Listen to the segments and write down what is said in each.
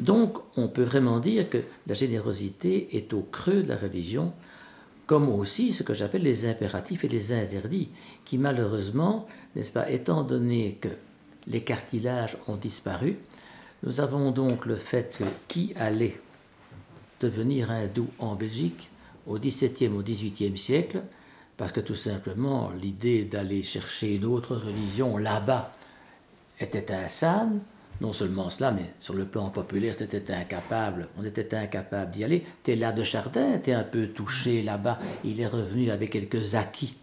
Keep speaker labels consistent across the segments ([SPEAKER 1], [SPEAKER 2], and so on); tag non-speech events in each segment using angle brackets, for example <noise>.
[SPEAKER 1] Donc, on peut vraiment dire que la générosité est au creux de la religion, comme aussi ce que j'appelle les impératifs et les interdits, qui malheureusement, n'est-ce pas, étant donné que les cartilages ont disparu, nous avons donc le fait que qui allait devenir hindou en Belgique au XVIIe, au XVIIIe siècle, parce que tout simplement l'idée d'aller chercher une autre religion là-bas était insane, non seulement cela, mais sur le plan populaire, c'était incapable. On était incapable d'y aller. T'es là de Chardin, t'es un peu touché là-bas. Il est revenu avec quelques acquis.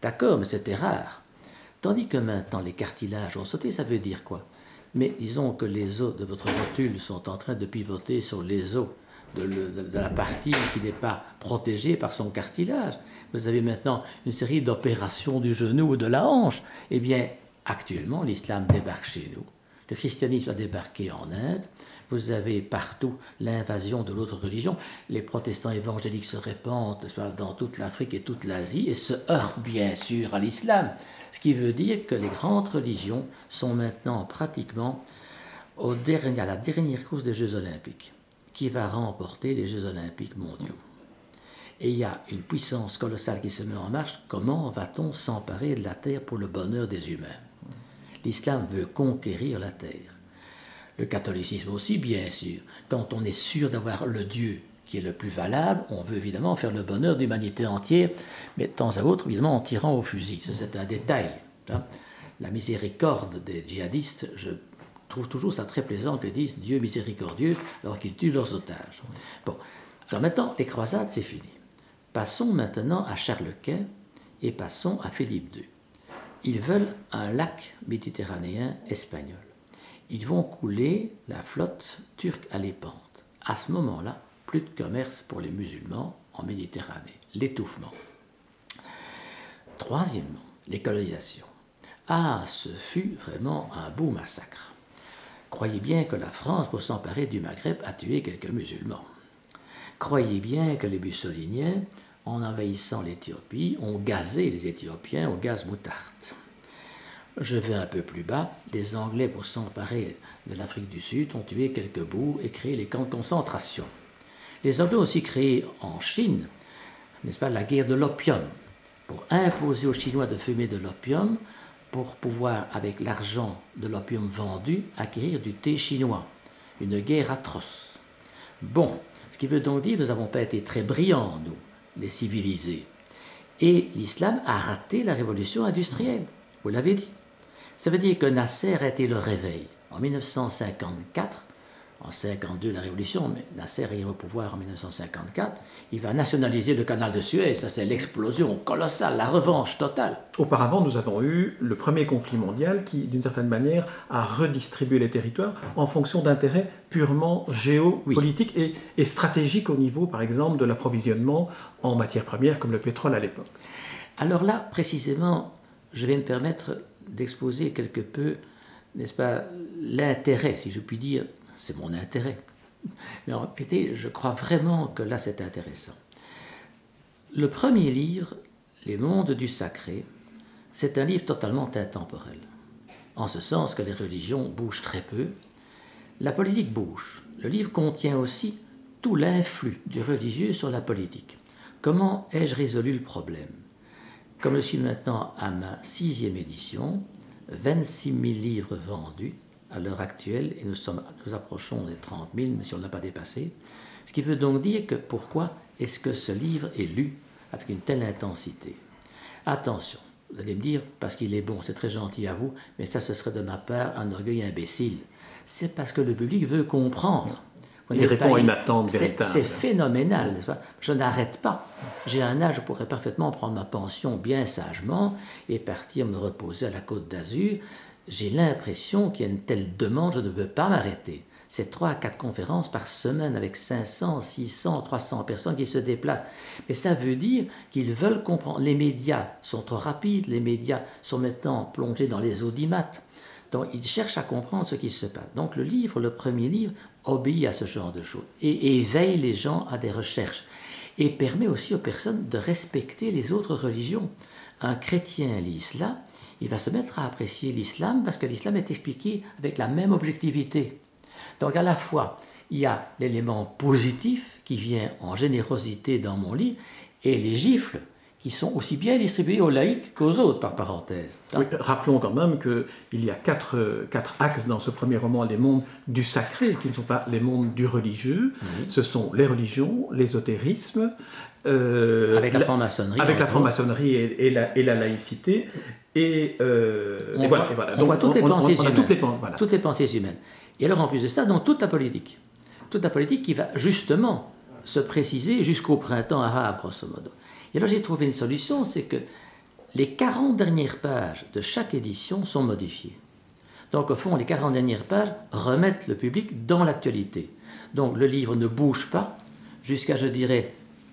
[SPEAKER 1] D'accord, mais c'était rare. Tandis que maintenant, les cartilages ont sauté, ça veut dire quoi? Mais disons que les os de votre rotule sont en train de pivoter sur les os de, de la partie qui n'est pas protégée par son cartilage. Vous avez maintenant une série d'opérations du genou ou de la hanche. Eh bien, actuellement, l'islam débarque chez nous le christianisme a débarqué en Inde. Vous avez partout l'invasion de l'autre religion. Les protestants évangéliques se répandent dans toute l'Afrique et toute l'Asie et se heurtent bien sûr à l'islam. Ce qui veut dire que les grandes religions sont maintenant pratiquement à la dernière course des Jeux olympiques. Qui va remporter les Jeux olympiques mondiaux? Et il y a une puissance colossale qui se met en marche. Comment va-t-on s'emparer de la terre pour le bonheur des humains? L'islam veut conquérir la terre. Le catholicisme aussi, bien sûr. Quand on est sûr d'avoir le Dieu qui est le plus valable, on veut évidemment faire le bonheur de l'humanité entière, mais de temps à autre, évidemment, en tirant au fusil. c'est un détail. Hein. La miséricorde des djihadistes, je trouve toujours ça très plaisant qu'ils disent Dieu miséricordieux alors qu'ils tuent leurs otages. Bon, alors maintenant, les croisades, c'est fini. Passons maintenant à Charles Quint et passons à Philippe II. Ils veulent un lac méditerranéen espagnol. Ils vont couler la flotte turque à l'épante. À ce moment-là, plus de commerce pour les musulmans en Méditerranée. L'étouffement. Troisièmement, les colonisations. Ah, ce fut vraiment un beau massacre. Croyez bien que la France, pour s'emparer du Maghreb, a tué quelques musulmans. Croyez bien que les Mussoliniens en envahissant l'Éthiopie, ont gazé les Éthiopiens au gaz moutarde. Je vais un peu plus bas. Les Anglais, pour s'emparer de l'Afrique du Sud, ont tué quelques bourgs et créé les camps de concentration. Les Anglais ont aussi créé en Chine, n'est-ce pas, la guerre de l'opium, pour imposer aux Chinois de fumer de l'opium, pour pouvoir, avec l'argent de l'opium vendu, acquérir du thé chinois. Une guerre atroce. Bon, ce qui veut donc dire que nous n'avons pas été très brillants, nous les civilisés. Et l'islam a raté la révolution industrielle. Vous l'avez dit. Ça veut dire que Nasser a été le réveil. En 1954, en 52 la révolution, mais Nasser arrive au pouvoir en 1954, il va nationaliser le canal de Suez. Ça, c'est l'explosion colossale, la revanche totale.
[SPEAKER 2] Auparavant, nous avons eu le premier conflit mondial qui, d'une certaine manière, a redistribué les territoires en fonction d'intérêts purement géopolitiques et, et stratégiques au niveau, par exemple, de l'approvisionnement en matières premières comme le pétrole à l'époque.
[SPEAKER 1] Alors là, précisément, je vais me permettre d'exposer quelque peu, n'est-ce pas, l'intérêt, si je puis dire, c'est mon intérêt. Mais en réalité, je crois vraiment que là, c'est intéressant. Le premier livre, Les mondes du sacré, c'est un livre totalement intemporel, en ce sens que les religions bougent très peu, la politique bouge. Le livre contient aussi tout l'influx du religieux sur la politique. Comment ai-je résolu le problème? Comme je suis maintenant à ma sixième édition, 26 000 livres vendus, à l'heure actuelle, et nous, sommes, nous approchons des 30 000, mais si on n'a pas dépassé. Ce qui veut donc dire que pourquoi est-ce que ce livre est lu avec une telle intensité? Attention, vous allez me dire, parce qu'il est bon, c'est très gentil à vous, mais ça, ce serait de ma part un orgueil imbécile. C'est parce que le public veut comprendre.
[SPEAKER 2] Il répond à une attente véritable.
[SPEAKER 1] C'est phénoménal, n'est-ce pas? Je n'arrête pas. J'ai un âge, je pourrais parfaitement prendre ma pension bien sagement et partir me reposer à la côte d'Azur j'ai l'impression qu'il y a une telle demande, je ne peux pas m'arrêter. C'est trois à quatre conférences par semaine avec 500, 600, 300 personnes qui se déplacent. Mais ça veut dire qu'ils veulent comprendre. Les médias sont trop rapides, les médias sont maintenant plongés dans les audimates. Donc ils cherchent à comprendre ce qui se passe. Donc le livre, le premier livre, obéit à ce genre de choses et éveille les gens à des recherches et permet aussi aux personnes de respecter les autres religions. Un chrétien lit il va se mettre à apprécier l'islam parce que l'islam est expliqué avec la même objectivité. Donc à la fois, il y a l'élément positif qui vient en générosité dans mon livre et les gifles qui sont aussi bien distribués aux laïcs qu'aux autres, par parenthèse.
[SPEAKER 2] rappelons quand même qu'il y a quatre, quatre, axes dans ce premier roman, les mondes du sacré, qui ne sont pas les mondes du religieux. Ce sont les religions, l'ésotérisme.
[SPEAKER 1] Euh, avec la franc-maçonnerie.
[SPEAKER 2] Avec la franc-maçonnerie et, la, et, la, laïcité. Et,
[SPEAKER 1] euh, on, voit, on voit, toutes les pensées humaines. Toutes les, toutes les pensées humaines. Et alors, en plus de ça, donc toute la politique. Toute la politique qui va justement se préciser jusqu'au printemps arabe, grosso modo. Et alors j'ai trouvé une solution, c'est que les 40 dernières pages de chaque édition sont modifiées. Donc au fond, les 40 dernières pages remettent le public dans l'actualité. Donc le livre ne bouge pas jusqu'à, je dirais,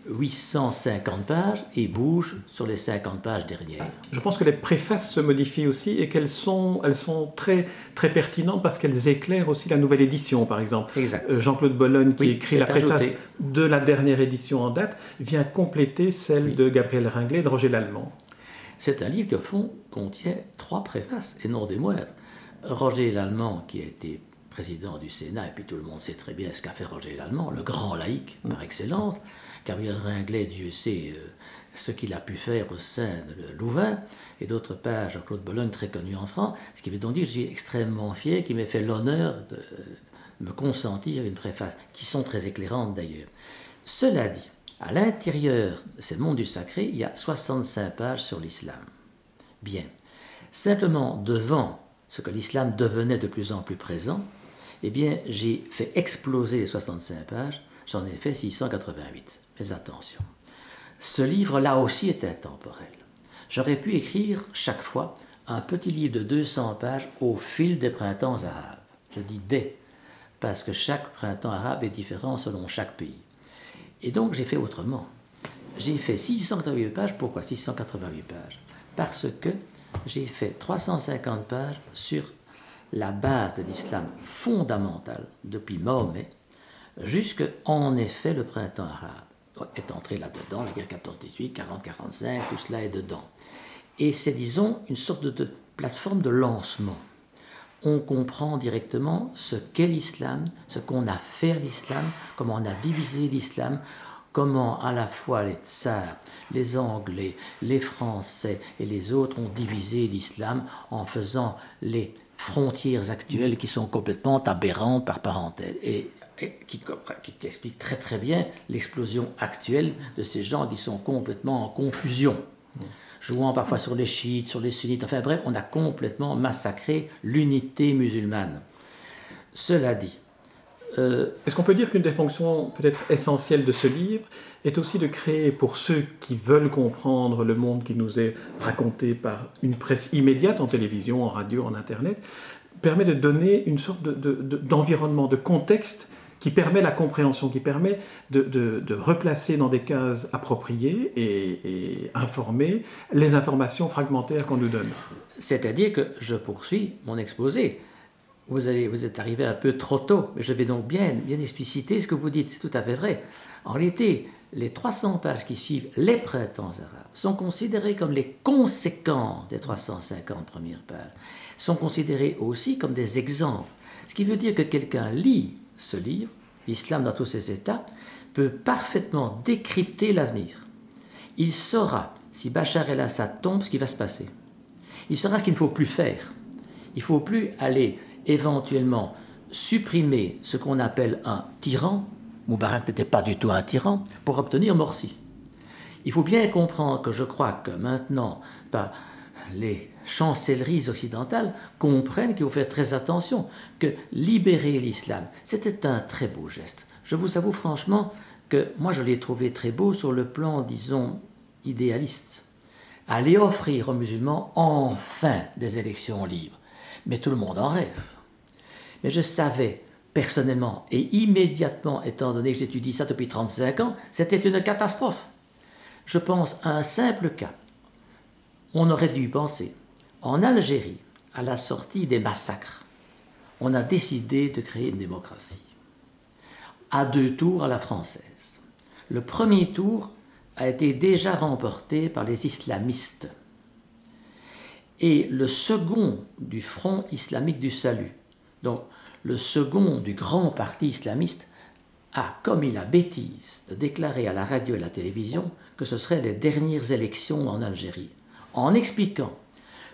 [SPEAKER 1] 850 pages et bouge sur les 50 pages dernières.
[SPEAKER 2] Je pense que les préfaces se modifient aussi et qu'elles sont, elles sont très, très pertinentes parce qu'elles éclairent aussi la nouvelle édition, par exemple. Euh, Jean-Claude Bologne, qui écrit la préface de la dernière édition en date, vient compléter celle de Gabriel Ringlet et de Roger Lallemand.
[SPEAKER 1] C'est un livre qui, au fond, contient trois préfaces et non des moindres. Roger Lallemand, qui a été président du Sénat, et puis tout le monde sait très bien ce qu'a fait Roger Lallemand, le grand laïc par excellence. Gabriel Ringlet, Dieu sait euh, ce qu'il a pu faire au sein de Louvain, et d'autre part Jean-Claude Bologne, très connu en France, ce qui veut donc dire que je suis extrêmement fier qu'il m'ait fait l'honneur de me consentir une préface, qui sont très éclairantes d'ailleurs. Cela dit, à l'intérieur de ces mondes du sacré, il y a 65 pages sur l'islam. Bien. Simplement, devant ce que l'islam devenait de plus en plus présent, eh bien, j'ai fait exploser les 65 pages, j'en ai fait 688. Attention, ce livre-là aussi est intemporel. J'aurais pu écrire chaque fois un petit livre de 200 pages au fil des printemps arabes. Je dis des, parce que chaque printemps arabe est différent selon chaque pays. Et donc j'ai fait autrement. J'ai fait 688 pages. Pourquoi 688 pages? Parce que j'ai fait 350 pages sur la base de l'islam fondamental depuis Mahomet jusque en effet le printemps arabe est entré là-dedans, la guerre 14-18, 40-45, tout cela est dedans. Et c'est, disons, une sorte de, plateforme de lancement. On comprend directement ce qu'est l'islam, ce qu'on a fait l'islam, comment on a divisé l'islam, comment à la fois les tsars, les Anglais, les Français et les autres ont divisé l'islam en faisant les frontières actuelles qui sont complètement aberrantes par parenthèse. Et qui, explique très très bien l'explosion actuelle de ces gens qui sont complètement en confusion, jouant parfois sur les chiites, sur les sunnites, enfin bref, on a complètement massacré l'unité musulmane. Cela dit,
[SPEAKER 2] euh, Est-ce qu'on peut dire qu'une des fonctions peut-être essentielles de ce livre est aussi de créer pour ceux qui veulent comprendre le monde qui nous est raconté par une presse immédiate en télévision, en radio, en Internet, permet de donner une sorte d'environnement, de, de, contexte qui permet la compréhension, qui permet de, replacer dans des cases appropriées et, et informées les informations fragmentaires qu'on nous donne.
[SPEAKER 1] C'est-à-dire que je poursuis mon exposé. Vous êtes arrivé un peu trop tôt, mais je vais donc bien, bien expliciter ce que vous dites, c'est tout à fait vrai. En réalité, les 300 pages qui suivent les printemps arabes sont considérées comme les conséquences des 350 premières pages, sont considérées aussi comme des exemples. Ce qui veut dire que quelqu'un lit ce livre, L'islam dans tous ses états, peut parfaitement décrypter l'avenir. Il saura, si Bachar el-Assad tombe, ce qui va se passer. Il saura ce qu'il ne faut plus faire. Il ne faut plus aller éventuellement supprimer ce qu'on appelle un tyran. Moubarak n'était pas du tout un tyran pour obtenir Morsi. Il faut bien comprendre que je crois que maintenant, pas les chancelleries occidentales comprennent qu'il faut faire très attention, que libérer l'islam, c'était un très beau geste. Je vous avoue franchement que moi je l'ai trouvé très beau sur le plan, disons, idéaliste. Aller offrir aux musulmans enfin des élections libres. Mais tout le monde en rêve. Mais je savais personnellement et immédiatement, étant donné que j'étudie ça depuis 35 ans, c'était une catastrophe. Je pense à un simple cas on aurait dû penser. En Algérie, à la sortie des massacres, on a décidé de créer une démocratie. À deux tours à la française. Le premier tour a été déjà remporté par les islamistes. Et le second du Front islamique du salut, donc le second du grand parti islamiste, a commis la bêtise de déclarer à la radio et à la télévision que ce seraient les dernières élections en Algérie, en expliquant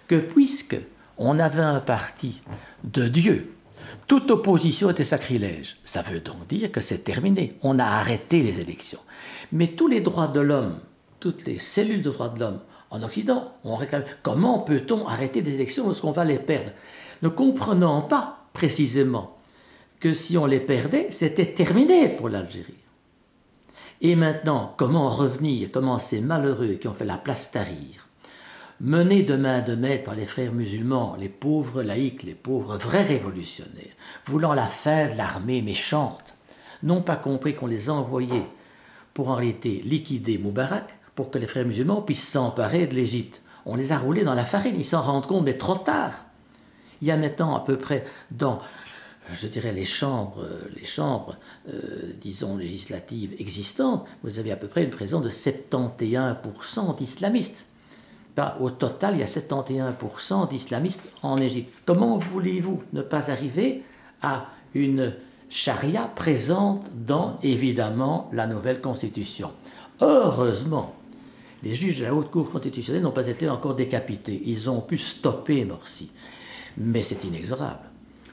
[SPEAKER 1] que puisque on avait un parti de Dieu, toute opposition était sacrilège. Ça veut donc dire que c'est terminé. On a arrêté les élections. Mais tous les droits de l'homme, toutes les cellules de droits de l'homme en Occident ont réclamé comment peut-on arrêter des élections lorsqu'on va les perdre? Ne comprenant pas précisément que si on les perdait, c'était terminé pour l'Algérie. Et maintenant, comment revenir, comment ces malheureux qui ont fait la place tarir, menés de main de maître par les frères musulmans, les pauvres laïcs, les pauvres vrais révolutionnaires, voulant la fin de l'armée méchante, n'ont pas compris qu'on les envoyait pour en réalité liquider Moubarak, pour que les frères musulmans puissent s'emparer de l'Égypte. On les a roulés dans la farine, ils s'en rendent compte, mais trop tard. Il y a maintenant à peu près dans je dirais, les chambres, les chambres euh, disons, législatives existantes, vous avez à peu près une présence de 71% d'islamistes. Au total, il y a 71% d'islamistes en Égypte. Comment voulez-vous ne pas arriver à une charia présente dans, évidemment, la nouvelle constitution? Heureusement, les juges de la Haute Cour constitutionnelle n'ont pas été encore décapités. Ils ont pu stopper Morsi. Mais c'est inexorable.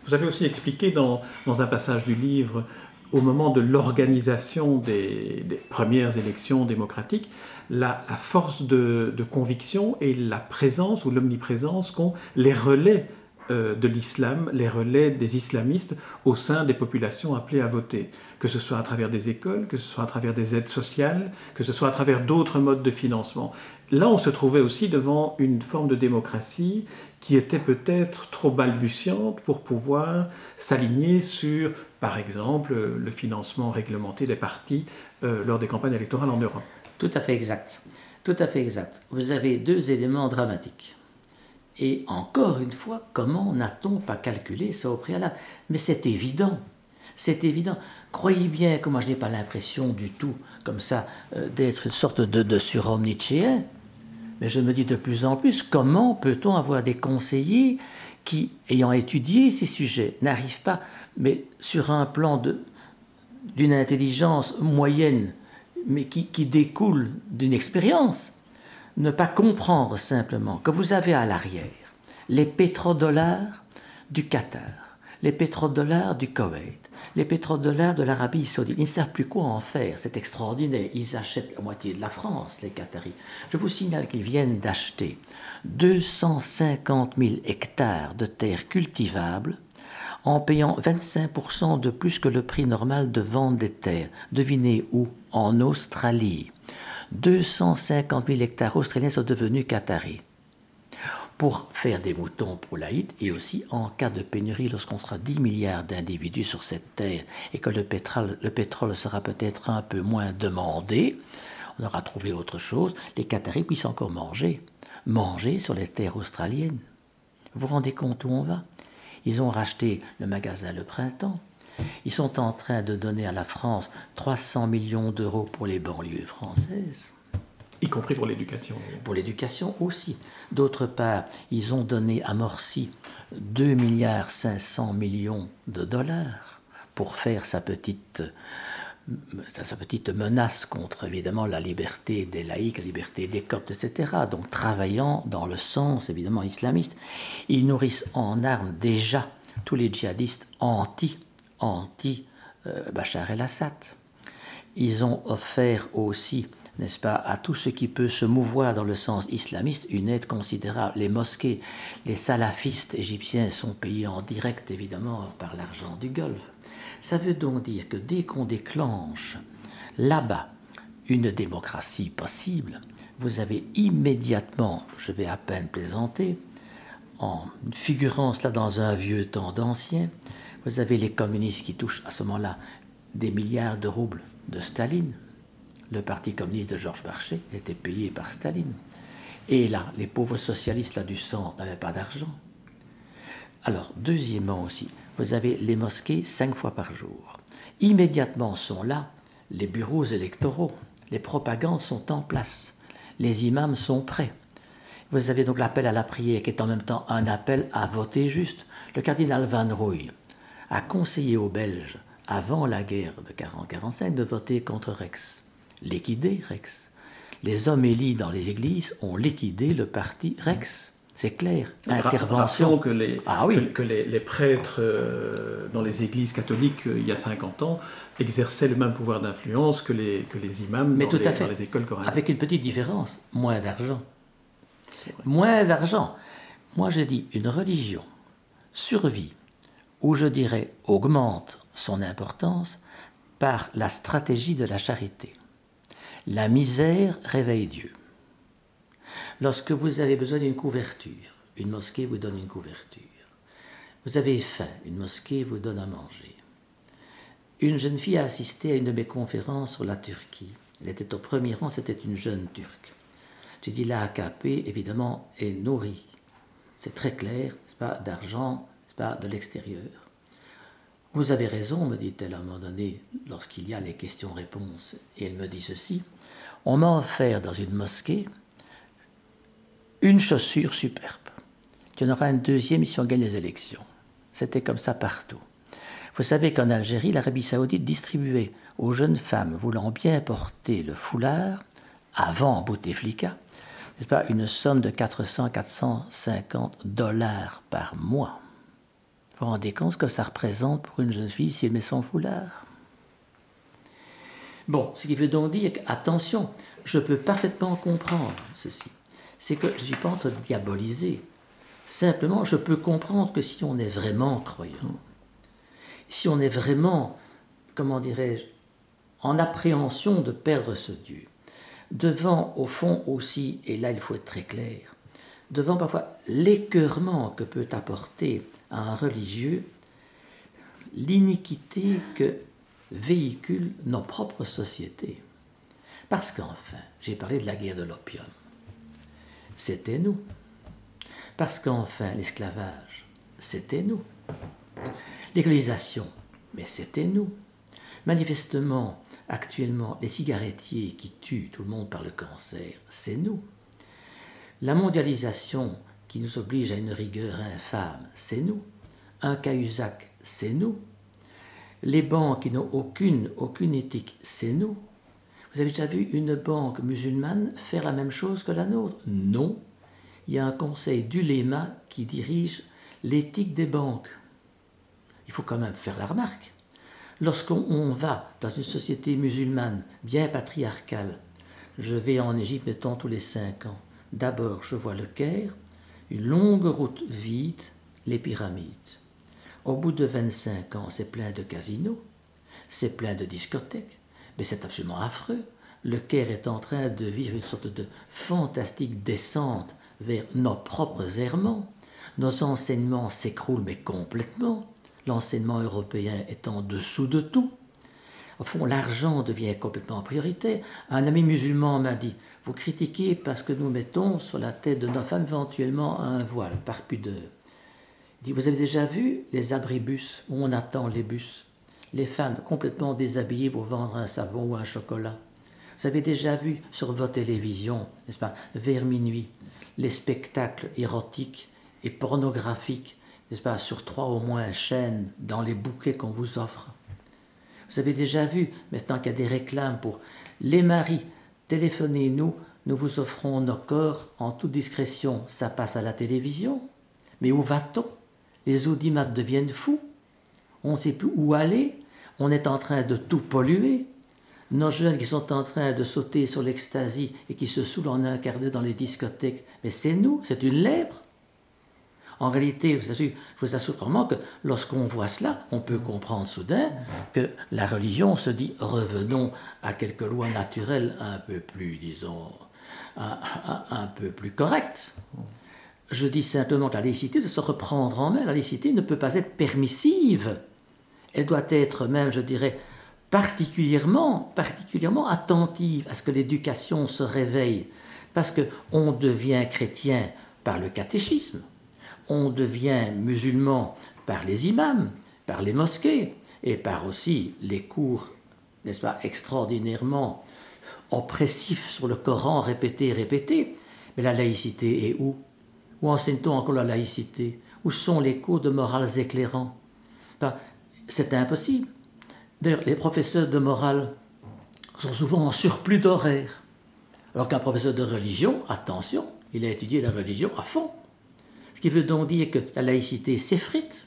[SPEAKER 2] Vous avez aussi expliqué dans, un passage du livre, au moment de l'organisation des, premières élections démocratiques, la, force de, conviction et la présence ou l'omniprésence qu'ont les relais euh, de l'islam, les relais des islamistes au sein des populations appelées à voter, que ce soit à travers des écoles, que ce soit à travers des aides sociales, que ce soit à travers d'autres modes de financement. Là, on se trouvait aussi devant une forme de démocratie qui était peut-être trop balbutiante pour pouvoir s'aligner sur, par exemple, le financement réglementé des partis euh, lors des campagnes électorales en Europe.
[SPEAKER 1] Tout à fait exact. Tout à fait exact. Vous avez deux éléments dramatiques. Et encore une fois, comment n'a-t-on pas calculé ça au préalable? Mais c'est évident. C'est évident. Croyez bien que moi je n'ai pas l'impression du tout, comme ça, euh, d'être une sorte de, de surhomme nietzschéen. Mais je me dis de plus en plus, comment peut-on avoir des conseillers qui, ayant étudié ces sujets, n'arrivent pas, mais sur un plan d'une intelligence moyenne, mais qui, découle d'une expérience, ne pas comprendre simplement que vous avez à l'arrière les pétrodollars du Qatar, les pétrodollars du Koweït, les pétrodollars de l'Arabie saoudite. Ils ne savent plus quoi en faire, c'est extraordinaire. Ils achètent la moitié de la France, les Qataris. Je vous signale qu'ils viennent d'acheter 250 000 hectares de terres cultivables en payant 25% de plus que le prix normal de vente des terres. Devinez où? En Australie. 250 000 hectares australiens sont devenus qataris pour faire des moutons pour l'Aïd et aussi en cas de pénurie lorsqu'on sera 10 milliards d'individus sur cette terre et que le pétrole, le pétrole sera peut-être un peu moins demandé, on aura trouvé autre chose, les Qataris puissent encore manger, manger sur les terres australiennes. Vous vous rendez compte où on va? Ils ont racheté le magasin Le Printemps, ils sont en train de donner à la France 300 millions d'euros pour les banlieues françaises.
[SPEAKER 2] Y compris pour l'éducation.
[SPEAKER 1] Pour l'éducation aussi. D'autre part, ils ont donné à Morsi 2 milliards 500 millions de dollars pour faire sa petite, sa petite menace contre évidemment la liberté des laïcs, la liberté des coptes, etc. Donc travaillant dans le sens évidemment islamiste. Ils nourrissent en armes déjà tous les djihadistes anti anti-Bachar el-Assad. Ils ont offert aussi, n'est-ce pas, à tout ce qui peut se mouvoir dans le sens islamiste, une aide considérable. Les mosquées, les salafistes égyptiens sont payés en direct, évidemment, par l'argent du Golfe. Ça veut donc dire que dès qu'on déclenche là-bas une démocratie possible, vous avez immédiatement, je vais à peine plaisanter, en figurant cela dans un vieux temps d'ancien, vous avez les communistes qui touchent à ce moment-là des milliards de roubles de Staline. Le parti communiste de Georges Marchais était payé par Staline. Et là, les pauvres socialistes là du centre n'avaient pas d'argent. Alors, deuxièmement aussi, vous avez les mosquées cinq fois par jour. Immédiatement sont là les bureaux électoraux. Les propagandes sont en place. Les imams sont prêts. Vous avez donc l'appel à la prière qui est en même temps un appel à voter juste. Le cardinal Van Rooij a conseillé aux Belges, avant la guerre de 40-45, de voter contre Rex. Liquider Rex. Les hommes élus dans les églises ont liquidé le parti Rex. C'est clair.
[SPEAKER 2] Intervention. que les, ah que, les, prêtres euh, dans les églises catholiques, euh, il y a 50 ans, exerçaient le même pouvoir d'influence que les, que les imams
[SPEAKER 1] Mais
[SPEAKER 2] dans,
[SPEAKER 1] les, à fait.
[SPEAKER 2] dans les écoles coraniques.
[SPEAKER 1] Avec une petite différence, moins d'argent. Moins d'argent. Moi, je dis une religion survit, ou je dirais augmente son importance par la stratégie de la charité. La misère réveille Dieu. Lorsque vous avez besoin d'une couverture, une mosquée vous donne une couverture. Vous avez faim, une mosquée vous donne à manger. Une jeune fille a assisté à une de mes conférences sur la Turquie. Elle était au premier rang, c'était une jeune turque. J'ai dit la AKP, évidemment, est nourrie. C'est très clair, n'est-ce pas, d'argent, pas, de l'extérieur. Vous avez raison, me dit-elle à un moment donné, lorsqu'il y a les questions-réponses. Et elle me dit ceci On m'a offert dans une mosquée une chaussure superbe. Tu en auras une deuxième si on gagne les élections. C'était comme ça partout. Vous savez qu'en Algérie, l'Arabie saoudite distribuait aux jeunes femmes voulant bien porter le foulard, avant Bouteflika, n'est-ce pas, une somme de 400-450 dollars par mois. Vous compte ce que ça représente pour une jeune fille si elle met son foulard Bon, ce qui veut donc dire attention, je peux parfaitement comprendre ceci c'est que je ne suis pas en train de diaboliser. Simplement, je peux comprendre que si on est vraiment croyant, si on est vraiment, comment dirais-je, en appréhension de perdre ce Dieu, devant, au fond aussi, et là il faut être très clair, devant parfois l'écœurement que peut apporter un religieux l'iniquité que véhicule nos propres sociétés. Parce qu'enfin, j'ai parlé de la guerre de l'opium c'était nous. Parce qu'enfin, l'esclavage, c'était nous. Légalisation, mais c'était nous. Manifestement, actuellement, les cigarettiers qui tuent tout le monde par le cancer, c'est nous. La mondialisation qui nous oblige à une rigueur infâme, c'est nous. Un Cahuzac, c'est nous. Les banques qui n'ont aucune, aucune éthique, c'est nous. Vous avez déjà vu une banque musulmane faire la même chose que la nôtre? Non. Il y a un conseil d'uléma qui dirige l'éthique des banques. Il faut quand même faire la remarque. Lorsqu'on va dans une société musulmane bien patriarcale, je vais en Égypte, mettons, tous les cinq ans. D'abord, je vois le Caire, une longue route vide, les pyramides. Au bout de 25 ans, c'est plein de casinos, c'est plein de discothèques, mais c'est absolument affreux. Le Caire est en train de vivre une sorte de fantastique descente vers nos propres errements. Nos enseignements s'écroulent, mais complètement. L'enseignement européen est en dessous de tout. Au fond, l'argent devient complètement prioritaire. Un ami musulman m'a dit Vous critiquez parce que nous mettons sur la tête de nos femmes éventuellement un voile, par pudeur. Il dit Vous avez déjà vu les abribus où on attend les bus? Les femmes complètement déshabillées pour vendre un savon ou un chocolat. Vous avez déjà vu sur votre télévision, n'est-ce pas, vers minuit, les spectacles érotiques et pornographiques, n'est-ce pas, sur trois au moins chaînes dans les bouquets qu'on vous offre. Vous avez déjà vu, maintenant qu'il y a des réclames pour les maris, téléphonez-nous, nous vous offrons nos corps en toute discrétion. Ça passe à la télévision. Mais où va-t-on? Les audimates deviennent fous. On ne sait plus où aller on est en train de tout polluer. Nos jeunes qui sont en train de sauter sur l'ecstasy et qui se saoulent en un quart d'heure dans les discothèques, mais c'est nous, c'est une lèpre. En réalité, je vous assure vraiment que lorsqu'on voit cela, on peut comprendre soudain que la religion se dit revenons à quelques lois naturelles un peu plus, disons, un, un peu plus correctes. Je dis simplement que la laïcité de se reprendre en main. La laïcité ne peut pas être permissive elle doit être même, je dirais, particulièrement, particulièrement attentive à ce que l'éducation se réveille, parce qu'on devient chrétien par le catéchisme, on devient musulman par les imams, par les mosquées, et par aussi les cours, n'est-ce pas, extraordinairement oppressifs sur le Coran, répétés, répétés. Mais la laïcité est où? Où enseigne-t-on encore la laïcité? Où sont les cours de morales éclairants? C'est impossible. D'ailleurs, les professeurs de morale sont souvent en surplus d'horaire. Alors qu'un professeur de religion, attention, il a étudié la religion à fond. Ce qui veut donc dire que la laïcité s'effrite.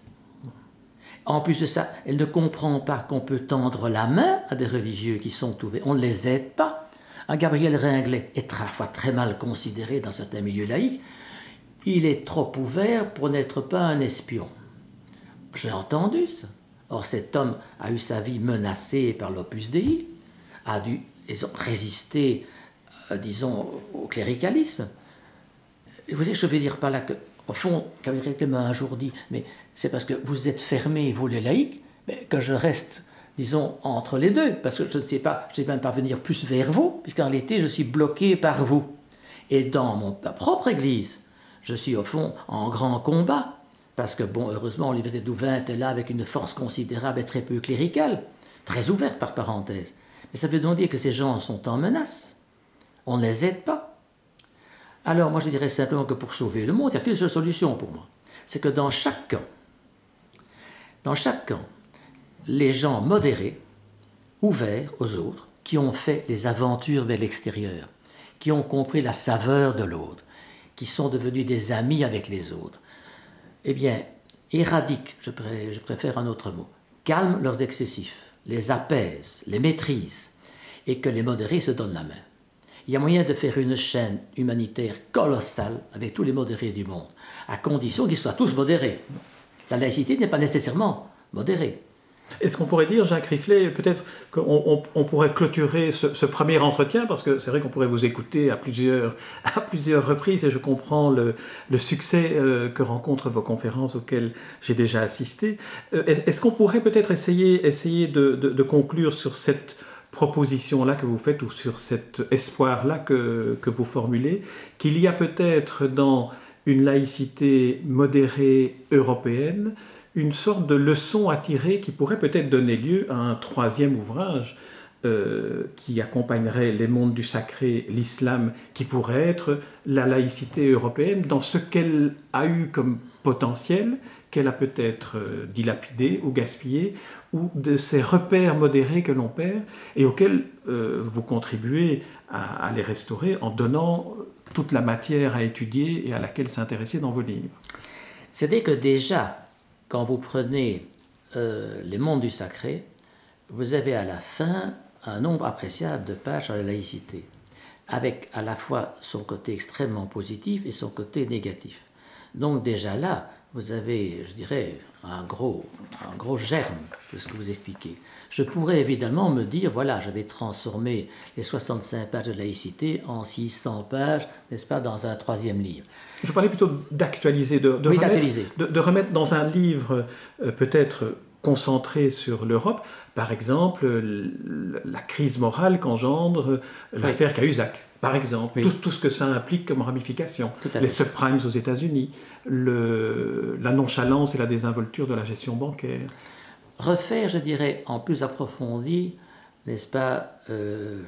[SPEAKER 1] En plus de ça, elle ne comprend pas qu'on peut tendre la main à des religieux qui sont ouverts. On ne les aide pas. Un Gabriel Ringlet est parfois très mal considéré dans certains milieux laïcs. Il est trop ouvert pour n'être pas un espion. J'ai entendu ça. Or, cet homme a eu sa vie menacée par l'Opus Dei, a dû résister, euh, disons, au cléricalisme. Vous savez, je vais dire par là que, au fond, Gabriel m'a un jour dit, mais c'est parce que vous êtes fermés, vous les laïcs, que je reste, disons, entre les deux, parce que je ne sais pas, je ne sais même pas venir plus vers vous, puisqu'en réalité, je suis bloqué par vous. Et dans mon, ma propre Église, je suis au fond en grand combat, parce que, bon, heureusement, l'Université d'Ouvain est là avec une force considérable et très peu cléricale, très ouverte par parenthèse. Mais ça veut donc dire que ces gens sont en menace. On ne les aide pas. Alors, moi, je dirais simplement que pour sauver le monde, il n'y a qu'une seule solution pour moi. C'est que dans chaque camp, dans chaque camp, les gens modérés, ouverts aux autres, qui ont fait les aventures vers l'extérieur, qui ont compris la saveur de l'autre, qui sont devenus des amis avec les autres, eh bien, éradiquent, je, préfère un autre mot, calment leurs excessifs, les apaisent, les maîtrisent, et que les modérés se donnent la main. Il y a moyen de faire une chaîne humanitaire colossale avec tous les modérés du monde, à condition qu'ils soient tous modérés. La laïcité n'est pas nécessairement modérée.
[SPEAKER 2] Est-ce qu'on pourrait dire, Jacques Riflet, peut-être qu'on on, pourrait clôturer ce, premier entretien, parce que c'est vrai qu'on pourrait vous écouter à plusieurs, <laughs> à plusieurs reprises, et je comprends le, succès euh, que rencontrent vos conférences auxquelles j'ai déjà assisté. Euh, est-ce qu'on pourrait peut-être essayer, essayer de, conclure sur cette proposition-là que vous faites, ou sur cet espoir-là que, que vous formulez, qu'il y a peut-être dans une laïcité modérée européenne, une sorte de leçon à tirer qui pourrait peut-être donner lieu à un troisième ouvrage euh, qui accompagnerait les mondes du sacré, l'islam, qui pourrait être la laïcité européenne dans ce qu'elle a eu comme potentiel, qu'elle a peut-être euh, dilapidé ou gaspillé, ou de ces repères modérés que l'on perd et auxquels euh, vous contribuez à, les restaurer en donnant toute la matière à étudier et à laquelle s'intéresser dans vos livres.
[SPEAKER 1] C'est-à-dire que déjà, quand vous prenez euh, les mondes du sacré, vous avez à la fin un nombre appréciable de pages sur la laïcité, avec à la fois son côté extrêmement positif et son côté négatif. Donc déjà là, vous avez, je dirais, un gros, un gros germe de ce que vous expliquez. Je pourrais évidemment me dire, voilà, je vais transformer les 65 pages de laïcité en 600 pages, n'est-ce pas, dans un troisième livre.
[SPEAKER 2] Je parlais plutôt d'actualiser, de, de, de, remettre dans un livre euh, peut-être concentré sur l'Europe, par exemple la crise morale qu'engendre l'affaire Cahuzac, par exemple, tout, tout, ce que ça implique comme ramification, les subprimes aux États-Unis, la nonchalance et la désinvolture de la gestion bancaire.
[SPEAKER 1] Refaire, je dirais, en plus approfondi, n'est-ce pas, euh,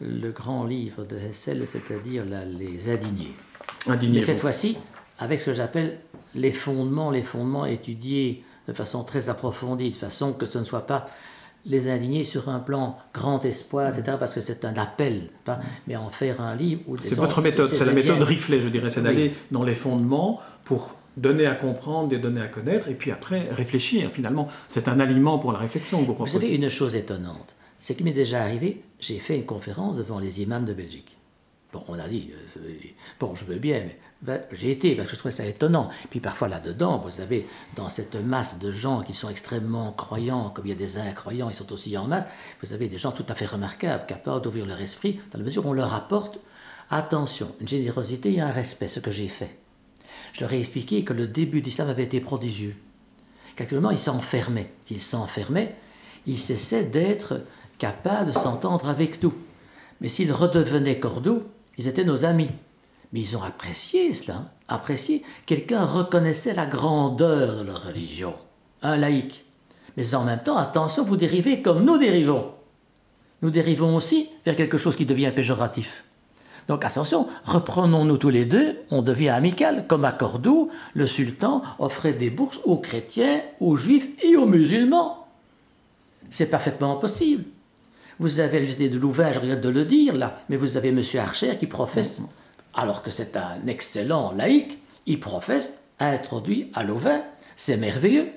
[SPEAKER 1] le grand livre de Hessel, c'est-à-dire Les Indignés. Mais cette fois-ci, avec ce que j'appelle les fondements, les fondements étudiés de façon très approfondie, de façon que ce ne soit pas les indignés sur un plan grand espoir, etc., parce que c'est un appel, pas, mais en faire un livre.
[SPEAKER 2] C'est votre méthode, c'est la méthode riflée, je dirais, c'est d'aller dans les fondements pour donner à comprendre, et donner à connaître, et puis après réfléchir. Finalement, c'est un aliment pour la réflexion.
[SPEAKER 1] Vous, vous savez, une chose étonnante, c'est qu'il m'est déjà arrivé, j'ai fait une conférence devant les imams de Belgique. On a dit, euh, bon, je veux bien, mais j'ai été parce que je trouvais ça étonnant. Puis parfois là-dedans, vous savez, dans cette masse de gens qui sont extrêmement croyants, comme il y a des incroyants, ils sont aussi en masse, vous avez des gens tout à fait remarquables, capables d'ouvrir leur esprit, dans la mesure où on leur apporte, attention, une générosité et un respect, ce que j'ai fait. Je leur ai expliqué que le début de l'islam avait été prodigieux. Qu'actuellement, ils s'enfermaient. S'ils s'enfermaient, ils cessaient d'être capables de s'entendre avec nous. Mais s'ils redevenaient cordiaux, ils étaient nos amis. Mais ils ont apprécié cela, hein. apprécié. Quelqu'un reconnaissait la grandeur de leur religion, un laïc. Mais en même temps, attention, vous dérivez comme nous dérivons. Nous dérivons aussi vers quelque chose qui devient péjoratif. Donc attention, reprenons-nous tous les deux, on devient amical. Comme à Cordoue, le sultan offrait des bourses aux chrétiens, aux juifs et aux musulmans. C'est parfaitement possible. Vous avez l'université de Louvain, je regrette de le dire là, mais vous avez M. Archer qui professe, alors que c'est un excellent laïc, il professe, introduit à Louvain. C'est merveilleux.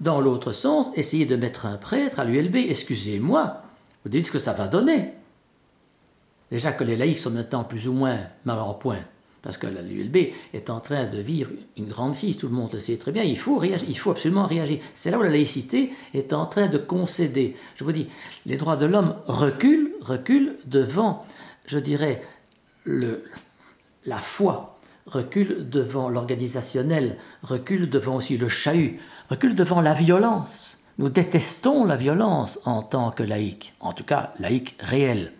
[SPEAKER 1] Dans l'autre sens, essayez de mettre un prêtre à l'ULB, excusez-moi, vous dites ce que ça va donner. Déjà que les laïcs sont maintenant plus ou moins mal en point, parce que l'ULB est en train de vivre une grande crise, tout le monde le sait très bien, il faut, réagir, il faut absolument réagir. C'est là où la laïcité est en train de concéder. Je vous dis, les droits de l'homme reculent, reculent devant, je dirais, le, la foi, recule devant l'organisationnel, recule devant aussi le chahut, recule devant la violence. Nous détestons la violence en tant que laïcs, en tout cas laïcs réels.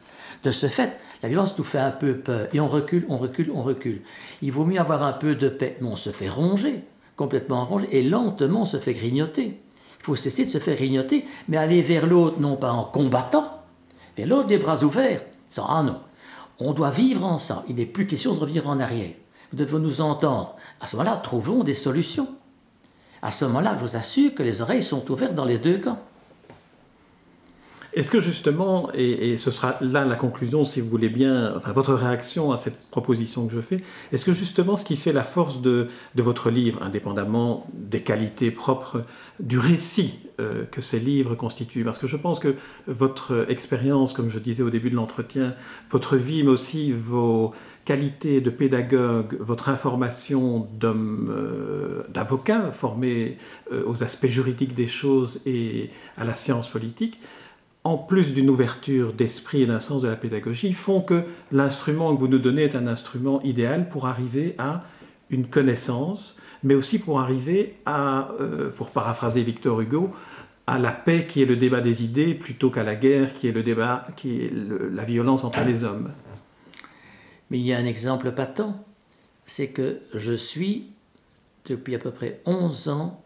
[SPEAKER 1] De ce fait, la violence nous fait un peu peur et on recule, on recule, on recule. Il vaut mieux avoir un peu de paix, mais on se fait ronger, complètement ronger, et lentement on se fait grignoter. Il faut cesser de se faire grignoter, mais aller vers l'autre, non pas en combattant, vers l'autre des bras ouverts, sans ah non, on doit vivre ensemble. Il n'est plus question de revenir en arrière. Vous devez nous entendre. À ce moment-là, trouvons des solutions. À ce moment-là, je vous assure que les oreilles sont ouvertes dans les deux camps.
[SPEAKER 2] Est-ce que justement, et, ce sera là la conclusion, si vous voulez bien, votre réaction à cette proposition que je fais, est-ce que justement ce qui fait la force de, votre livre, indépendamment des qualités propres du récit euh, que ces livres constituent, parce que je pense que votre expérience, comme je disais au début de l'entretien, votre vie, mais aussi vos qualités de pédagogue, votre information d'homme, euh, d'avocat formé euh, aux aspects juridiques des choses et à la science politique, en plus d'une ouverture d'esprit et d'un sens de la pédagogie, font que l'instrument que vous nous donnez est un instrument idéal pour arriver à une connaissance, mais aussi pour arriver à, euh, pour paraphraser Victor Hugo, à la paix qui est le débat des idées plutôt qu'à la guerre qui est le débat, qui est la violence entre les hommes.
[SPEAKER 1] Mais il y a un exemple patent, c'est que je suis, depuis à peu près 11 ans,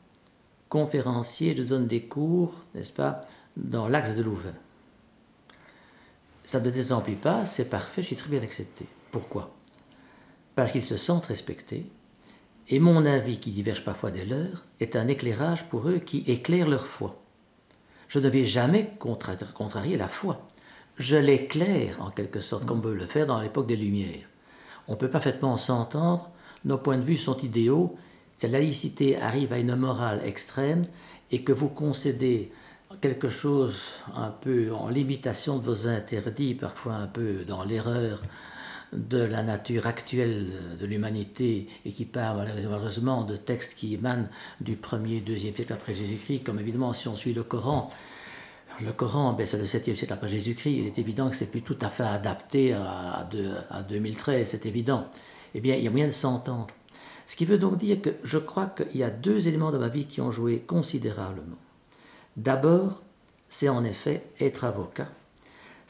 [SPEAKER 1] conférencier, je donne des cours, n'est-ce pas, dans l'axe de Louvain. Ça ne désemplit pas, c'est parfait, je suis très bien accepté. Pourquoi? Parce qu'ils se sentent respectés, et mon avis, qui diverge parfois des leurs, est un éclairage pour eux qui éclaire leur foi. Je ne vais jamais contrarier la foi. Je l'éclaire, en quelque sorte, comme on peut le faire dans l'époque des Lumières. On peut parfaitement s'entendre, nos points de vue sont idéaux, cette laïcité arrive à une morale extrême, et que vous concédez quelque chose un peu en limitation de vos interdits, parfois un peu dans l'erreur de la nature actuelle de l'humanité et qui part malheureusement de textes qui émanent du 1er, 2e siècle après Jésus-Christ, comme évidemment si on suit le Coran, le Coran, ben, c'est le 7e siècle après Jésus-Christ, il est évident que c'est plus tout à fait adapté à, à 2013, c'est évident. Eh bien, il y a moyen de s'entendre. Ce qui veut donc dire que je crois qu'il y a deux éléments de ma vie qui ont joué considérablement. D'abord, c'est en effet être avocat.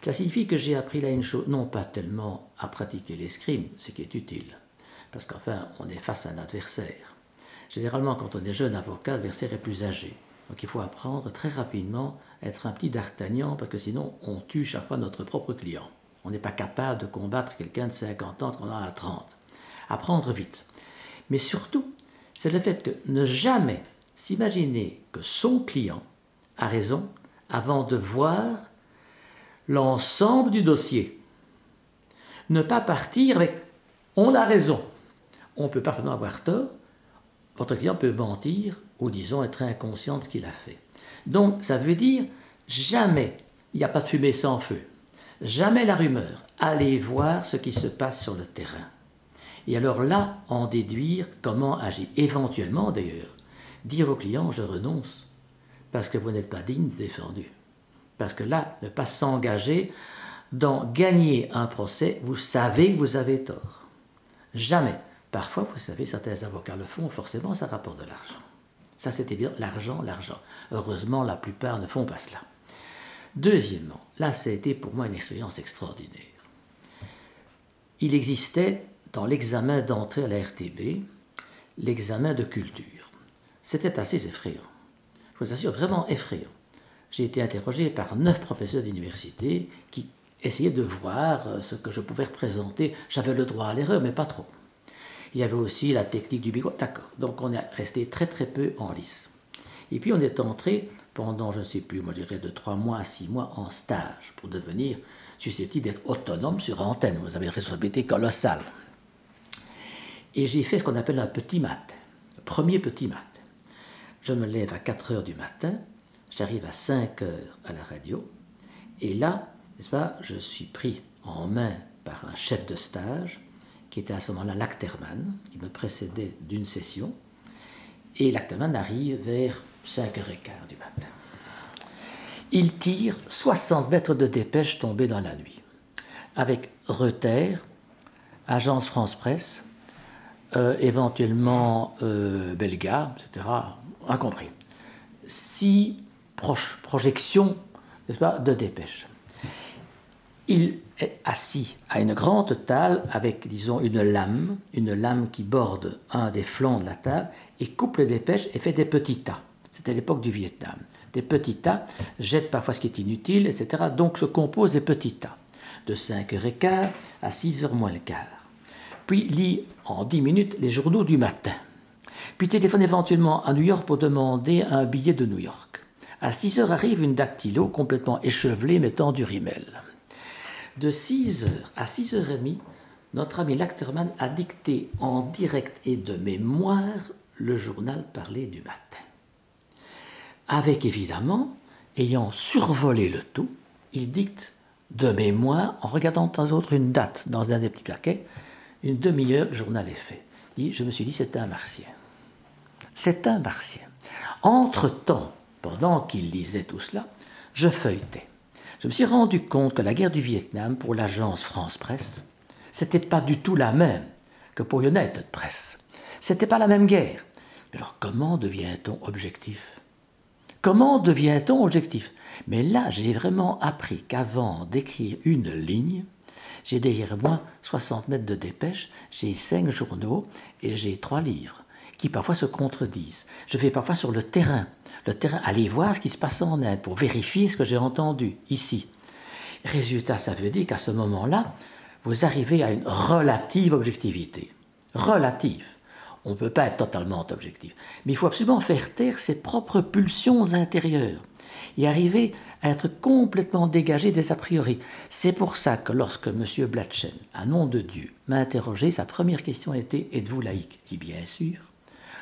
[SPEAKER 1] Cela signifie que j'ai appris là une chose, non pas tellement à pratiquer l'escrime, ce qui est utile, parce qu'enfin, on est face à un adversaire. Généralement, quand on est jeune avocat, l'adversaire est plus âgé. Donc il faut apprendre très rapidement à être un petit d'Artagnan, parce que sinon, on tue chaque fois notre propre client. On n'est pas capable de combattre quelqu'un de 50 ans qu'on a à 30. Apprendre vite. Mais surtout, c'est le fait que ne jamais s'imaginer que son client a raison avant de voir l'ensemble du dossier. Ne pas partir avec on a raison. On peut parfaitement avoir tort. Votre client peut mentir ou disons être inconscient de ce qu'il a fait. Donc ça veut dire jamais il n'y a pas de fumée sans feu. Jamais la rumeur. Allez voir ce qui se passe sur le terrain. Et alors là, en déduire comment agir. Éventuellement d'ailleurs, dire au client je renonce parce que vous n'êtes pas digne défendu. Parce que là, ne pas s'engager dans gagner un procès, vous savez que vous avez tort. Jamais. Parfois, vous savez, certains avocats le font, forcément, ça rapporte de l'argent. Ça, c'était bien, l'argent, l'argent. Heureusement, la plupart ne font pas cela. Deuxièmement, là, ça a été pour moi une expérience extraordinaire. Il existait dans l'examen d'entrée à la RTB l'examen de culture. C'était assez effrayant je vous assure, vraiment effrayant. J'ai été interrogé par neuf professeurs d'université qui essayer de voir euh, ce que je pouvais représenter. J'avais le droit à l'erreur, mais pas trop. Il y avait aussi la technique du bigot. D'accord. Donc on est resté très très peu en lice. Et puis on est entré pendant, je ne sais plus, moi je dirais de trois mois à six mois en stage pour devenir susceptible d'être autonome sur antenne. Vous avez une responsabilité colossale. Et j'ai fait ce qu'on appelle un petit matin, premier petit matin. Je me lève à 4 heures du matin, j'arrive à 5 heures à la radio, et là, n'est-ce pas, je suis pris en main par un chef de stage qui était à ce moment-là Lacterman, qui me précédait d'une session, et Lacterman arrive vers 5h15 du matin. Il tire 60 mètres de dépêche tombée dans la nuit, avec Reuter, Agence France Presse, euh, éventuellement euh, Belga, etc., incompris. Six projections pas, de dépêche. Il est assis à une grande table avec, disons, une lame, une lame qui borde un des flancs de la table et coupe les dépêches et fait des petits tas. C'était l'époque du Vietnam. Des petits tas, jette parfois ce qui est inutile, etc. Donc se compose des petits tas. De 5h15 à 6h moins le quart. Puis lit en 10 minutes les journaux du matin. Puis téléphone éventuellement à New York pour demander un billet de New York. À 6 heures arrive une dactylo complètement échevelée mettant du rimel. De 6 heures à 6 heures et demie, notre ami Lacterman a dicté en direct et de mémoire le journal parlé du matin. Avec évidemment, ayant survolé le tout, il dicte de mémoire, en regardant de temps en autre une date dans un des petits paquets, une demi-heure, le journal est fait. je me suis dit, c'est un martien. C'est un martien. Entre-temps, pendant qu'il lisait tout cela, je feuilletais. Je me suis rendu compte que la guerre du Vietnam pour l'agence France Presse, c'était pas du tout la même que pour United Presse. C'était pas la même guerre. Mais alors comment devient-on objectif? Comment devient-on objectif? Mais là, j'ai vraiment appris qu'avant d'écrire une ligne, j'ai derrière moi 60 mètres de dépêche, j'ai cinq journaux et j'ai trois livres qui parfois se contredisent. Je vais parfois sur le terrain, le terrain, aller voir ce qui se passe en Inde pour vérifier ce que j'ai entendu ici. Résultat, ça veut dire qu'à ce moment-là, vous arrivez à une relative objectivité. Relative. On ne peut pas être totalement objectif. Mais il faut absolument faire taire ses propres pulsions intérieures et arriver à être complètement dégagé des a priori. C'est pour ça que lorsque M. Blatchen, à nom de Dieu, m'a interrogé, sa première question était Êtes-vous laïque? Je dis Bien sûr.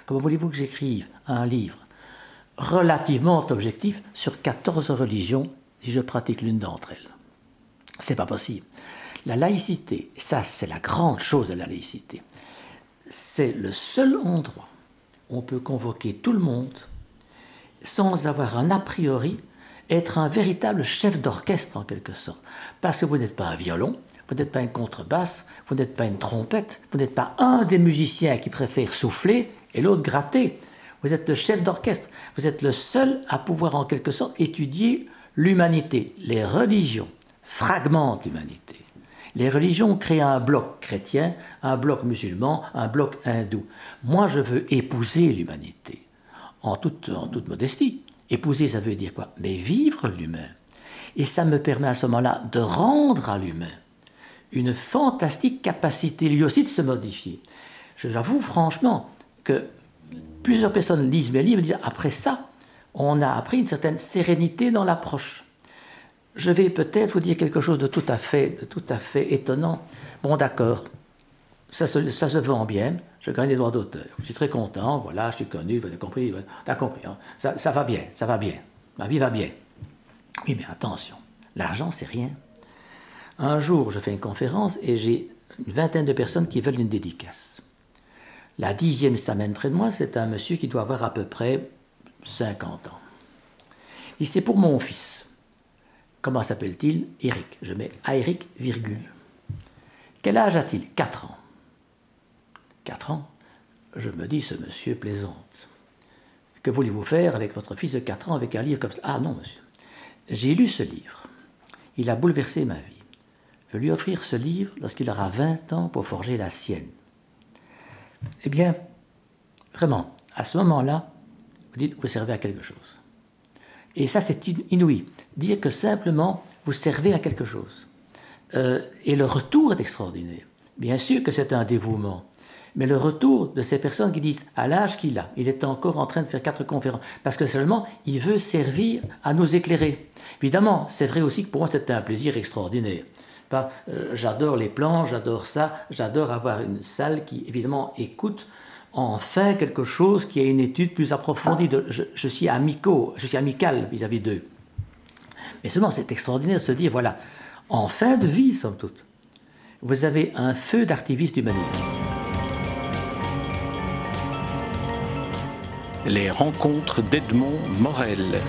[SPEAKER 1] Comment voulez-vous que j'écrive un livre relativement objectif sur 14 religions si je pratique l'une d'entre elles? C'est pas possible. La laïcité, ça c'est la grande chose de la laïcité, c'est le seul endroit où on peut convoquer tout le monde sans avoir un a priori, être un véritable chef d'orchestre en quelque sorte. Parce que vous n'êtes pas un violon, vous n'êtes pas une contrebasse, vous n'êtes pas une trompette, vous n'êtes pas un des musiciens qui préfère souffler et l'autre gratter. Vous êtes le chef d'orchestre. Vous êtes le seul à pouvoir en quelque sorte étudier l'humanité. Les religions fragmentent l'humanité. Les religions créent un bloc chrétien, un bloc musulman, un bloc hindou. Moi, je veux épouser l'humanité en toute, en toute modestie. Épouser, ça veut dire quoi? Mais vivre l'humain. Et ça me permet à ce moment-là de rendre à l'humain une fantastique capacité lui aussi de se modifier. J'avoue franchement que plusieurs personnes lisent mes livres et disent après ça, on a appris une certaine sérénité dans l'approche. Je vais peut-être vous dire quelque chose de tout à fait, de tout à fait étonnant. Bon, d'accord, ça se, vend bien, je gagne des droits d'auteur. Je suis très content, voilà, je suis connu, vous avez compris, t'as compris, hein. ça, ça va bien, ça va bien, ma vie va bien. Oui, mais attention, l'argent, c'est rien. Un jour, je fais une conférence et j'ai une vingtaine de personnes qui veulent une dédicace. La dixième semaine près de moi, c'est un monsieur qui doit avoir à peu près 50 ans. Il c'est pour mon fils. Comment s'appelle-t-il? Eric. Je mets Eric, virgule. Quel âge a-t-il? 4 ans. 4 ans, je me dis, ce monsieur plaisante. Que voulez-vous faire avec votre fils de 4 ans avec un livre comme ça? Ah non, monsieur. J'ai lu ce livre. Il a bouleversé ma vie. Je vais lui offrir ce livre lorsqu'il aura 20 ans pour forger la sienne. Eh bien, vraiment, à ce moment-là, vous dites, vous servez à quelque chose. Et ça, c'est inouï. Dire que simplement, vous servez à quelque chose. Euh, et le retour est extraordinaire. Bien sûr que c'est un dévouement. Mais le retour de ces personnes qui disent, à l'âge qu'il a, il est encore en train de faire quatre conférences, parce que seulement il veut servir à nous éclairer. Évidemment, c'est vrai aussi que pour moi c'était un plaisir extraordinaire. Euh, j'adore les plans, j'adore ça, j'adore avoir une salle qui évidemment écoute enfin quelque chose qui a une étude plus approfondie. je, suis amico, je suis amical vis-à-vis d'eux. Mais seulement c'est extraordinaire de se dire, voilà, en fin de vie, somme toute, vous avez un feu d'artiviste humaniste.
[SPEAKER 3] Les rencontres d'Edmond Morel.